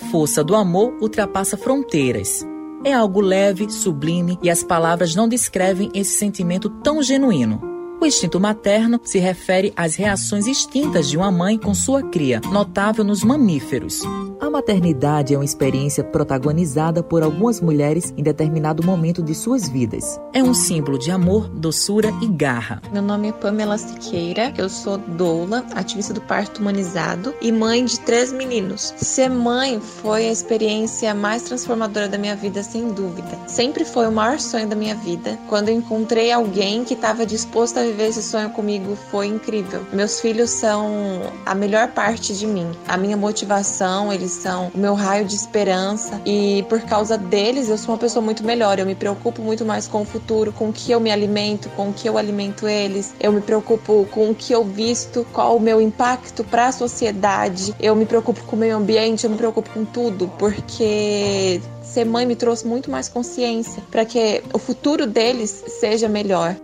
A força do amor ultrapassa fronteiras. É algo leve, sublime e as palavras não descrevem esse sentimento tão genuíno. O instinto materno se refere às reações extintas de uma mãe com sua cria, notável nos mamíferos. A maternidade é uma experiência protagonizada por algumas mulheres em determinado momento de suas vidas. É um símbolo de amor, doçura e garra. Meu nome é Pamela Siqueira, eu sou doula, ativista do parto humanizado e mãe de três meninos. Ser mãe foi a experiência mais transformadora da minha vida, sem dúvida. Sempre foi o maior sonho da minha vida. Quando eu encontrei alguém que estava disposto a viver esse sonho comigo, foi incrível. Meus filhos são a melhor parte de mim, a minha motivação, eles o meu raio de esperança e por causa deles eu sou uma pessoa muito melhor. Eu me preocupo muito mais com o futuro, com o que eu me alimento, com o que eu alimento eles. Eu me preocupo com o que eu visto, qual o meu impacto para a sociedade. Eu me preocupo com o meio ambiente, eu me preocupo com tudo, porque ser mãe me trouxe muito mais consciência para que o futuro deles seja melhor.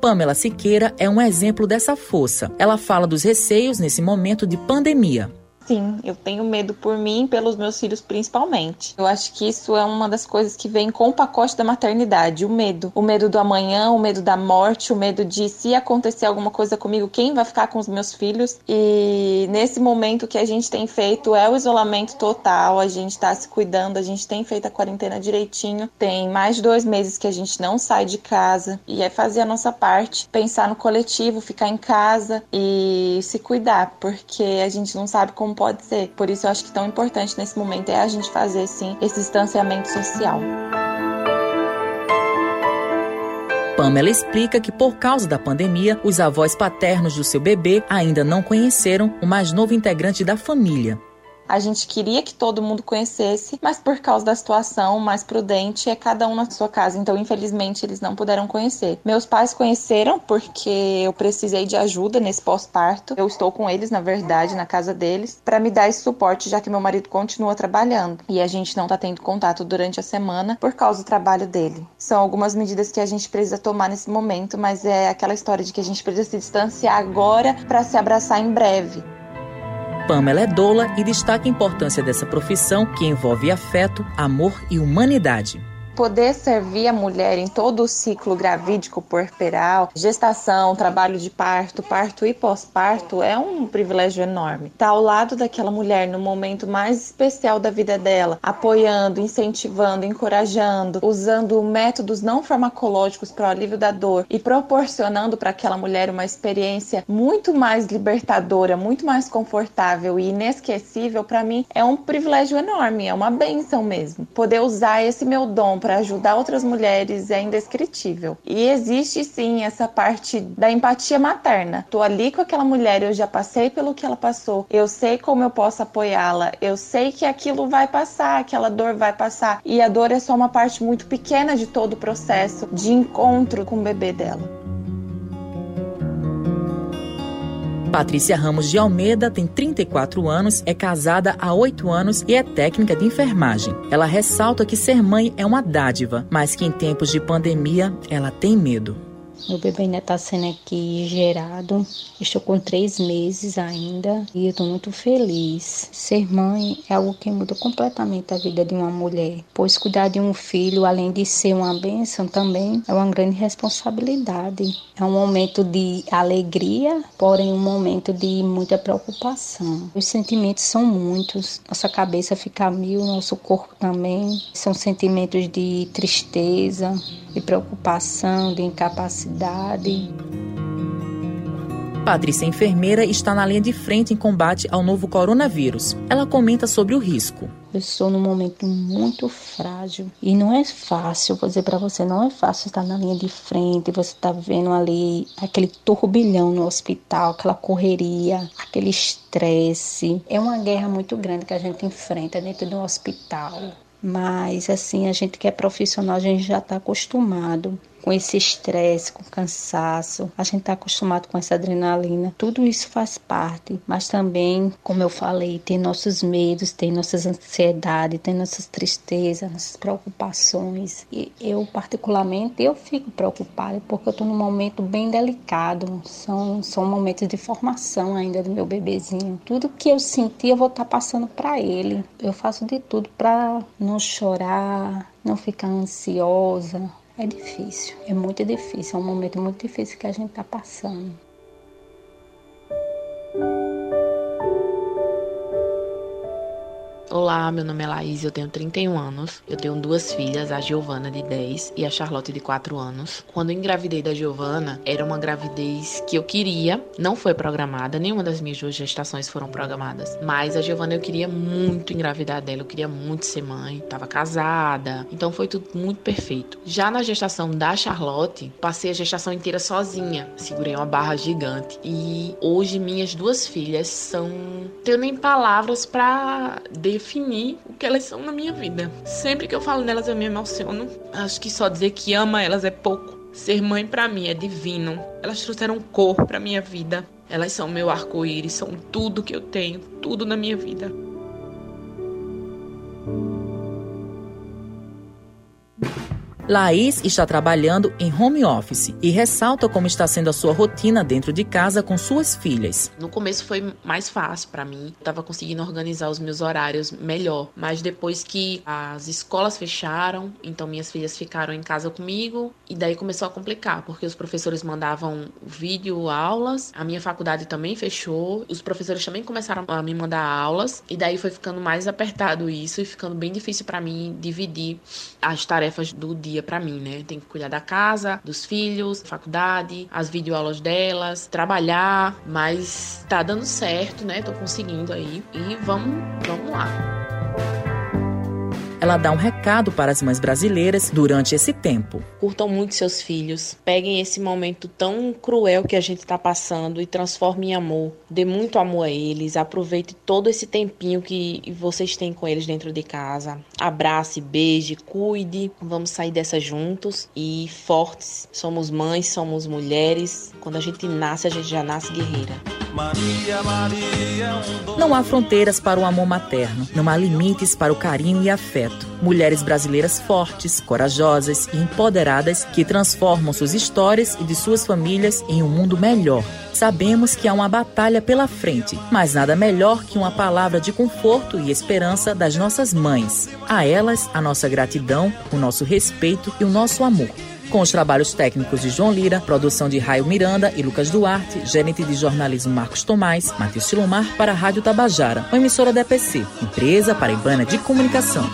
Pamela Siqueira é um exemplo dessa força. Ela fala dos receios nesse momento de pandemia. Sim, eu tenho medo por mim e pelos meus filhos principalmente. Eu acho que isso é uma das coisas que vem com o pacote da maternidade, o medo. O medo do amanhã, o medo da morte, o medo de se acontecer alguma coisa comigo, quem vai ficar com os meus filhos? E nesse momento que a gente tem feito é o isolamento total, a gente tá se cuidando, a gente tem feito a quarentena direitinho. Tem mais de dois meses que a gente não sai de casa e é fazer a nossa parte, pensar no coletivo, ficar em casa e se cuidar, porque a gente não sabe como pode ser. Por isso eu acho que tão importante nesse momento é a gente fazer sim esse distanciamento social. Pamela explica que, por causa da pandemia, os avós paternos do seu bebê ainda não conheceram o mais novo integrante da família. A gente queria que todo mundo conhecesse, mas por causa da situação mais prudente, é cada um na sua casa. Então, infelizmente, eles não puderam conhecer. Meus pais conheceram porque eu precisei de ajuda nesse pós-parto. Eu estou com eles, na verdade, na casa deles, para me dar esse suporte, já que meu marido continua trabalhando e a gente não tá tendo contato durante a semana por causa do trabalho dele. São algumas medidas que a gente precisa tomar nesse momento, mas é aquela história de que a gente precisa se distanciar agora para se abraçar em breve. Pamela é doula e destaca a importância dessa profissão que envolve afeto, amor e humanidade. Poder servir a mulher em todo o ciclo gravídico puerperal, gestação, trabalho de parto, parto e pós-parto é um privilégio enorme. Estar tá ao lado daquela mulher no momento mais especial da vida dela, apoiando, incentivando, encorajando, usando métodos não farmacológicos para o alívio da dor e proporcionando para aquela mulher uma experiência muito mais libertadora, muito mais confortável e inesquecível, para mim é um privilégio enorme, é uma benção mesmo. Poder usar esse meu dom para ajudar outras mulheres é indescritível. E existe sim essa parte da empatia materna. Tô ali com aquela mulher, eu já passei pelo que ela passou, eu sei como eu posso apoiá-la, eu sei que aquilo vai passar, aquela dor vai passar. E a dor é só uma parte muito pequena de todo o processo de encontro com o bebê dela. Patrícia Ramos de Almeida tem 34 anos, é casada há 8 anos e é técnica de enfermagem. Ela ressalta que ser mãe é uma dádiva, mas que em tempos de pandemia ela tem medo. Meu bebê ainda está sendo aqui gerado. Estou com três meses ainda e eu estou muito feliz. Ser mãe é algo que muda completamente a vida de uma mulher, pois cuidar de um filho, além de ser uma bênção, também é uma grande responsabilidade. É um momento de alegria, porém um momento de muita preocupação. Os sentimentos são muitos, nossa cabeça fica mil, nosso corpo também. São sentimentos de tristeza, de preocupação, de incapacidade. Patrícia enfermeira está na linha de frente em combate ao novo coronavírus. Ela comenta sobre o risco. Eu estou num momento muito frágil e não é fácil, vou dizer para você, não é fácil estar na linha de frente, você está vendo ali aquele turbilhão no hospital, aquela correria, aquele estresse. É uma guerra muito grande que a gente enfrenta dentro do hospital. Mas assim, a gente que é profissional, a gente já está acostumado. Com esse estresse, com cansaço. A gente está acostumado com essa adrenalina. Tudo isso faz parte, mas também, como eu falei, tem nossos medos, tem nossas ansiedades, tem nossas tristezas, nossas preocupações. E eu, particularmente, eu fico preocupada porque eu estou num momento bem delicado. São, são momentos de formação ainda do meu bebezinho. Tudo que eu senti, eu vou estar tá passando para ele. Eu faço de tudo para não chorar, não ficar ansiosa. É difícil, é muito difícil, é um momento muito difícil que a gente está passando. Olá, meu nome é Laís, eu tenho 31 anos. Eu tenho duas filhas, a Giovana de 10 e a Charlotte de 4 anos. Quando eu engravidei da Giovana, era uma gravidez que eu queria, não foi programada, nenhuma das minhas duas gestações foram programadas. Mas a Giovana eu queria muito engravidar dela, eu queria muito ser mãe, tava casada, então foi tudo muito perfeito. Já na gestação da Charlotte, passei a gestação inteira sozinha, segurei uma barra gigante e hoje minhas duas filhas são tenho nem palavras para definir o que elas são na minha vida. Sempre que eu falo nelas eu me emociono. Acho que só dizer que ama elas é pouco. Ser mãe para mim é divino. Elas trouxeram cor para minha vida. Elas são meu arco-íris, são tudo que eu tenho, tudo na minha vida. Laís está trabalhando em home office e ressalta como está sendo a sua rotina dentro de casa com suas filhas. No começo foi mais fácil para mim, estava conseguindo organizar os meus horários melhor, mas depois que as escolas fecharam, então minhas filhas ficaram em casa comigo e daí começou a complicar, porque os professores mandavam vídeo aulas, a minha faculdade também fechou, os professores também começaram a me mandar aulas e daí foi ficando mais apertado isso e ficando bem difícil para mim dividir as tarefas do dia dia para mim, né? Tem que cuidar da casa, dos filhos, faculdade, as videoaulas delas, trabalhar, mas tá dando certo, né? Tô conseguindo aí e vamos, vamos lá ela dá um recado para as mães brasileiras durante esse tempo. Curtam muito seus filhos, peguem esse momento tão cruel que a gente está passando e transformem em amor. Dê muito amor a eles, aproveite todo esse tempinho que vocês têm com eles dentro de casa. Abrace, beije, cuide. Vamos sair dessa juntos e fortes. Somos mães, somos mulheres. Quando a gente nasce, a gente já nasce guerreira. Maria, Maria, não há fronteiras para o amor materno, não há limites para o carinho e afeto. Mulheres brasileiras fortes, corajosas e empoderadas que transformam suas histórias e de suas famílias em um mundo melhor. Sabemos que há uma batalha pela frente, mas nada melhor que uma palavra de conforto e esperança das nossas mães. A elas, a nossa gratidão, o nosso respeito e o nosso amor com os trabalhos técnicos de João Lira, produção de Raio Miranda e Lucas Duarte, gerente de jornalismo Marcos Tomás, Matheus Silomar para a Rádio Tabajara, uma emissora da EPC, empresa paraibana de comunicação.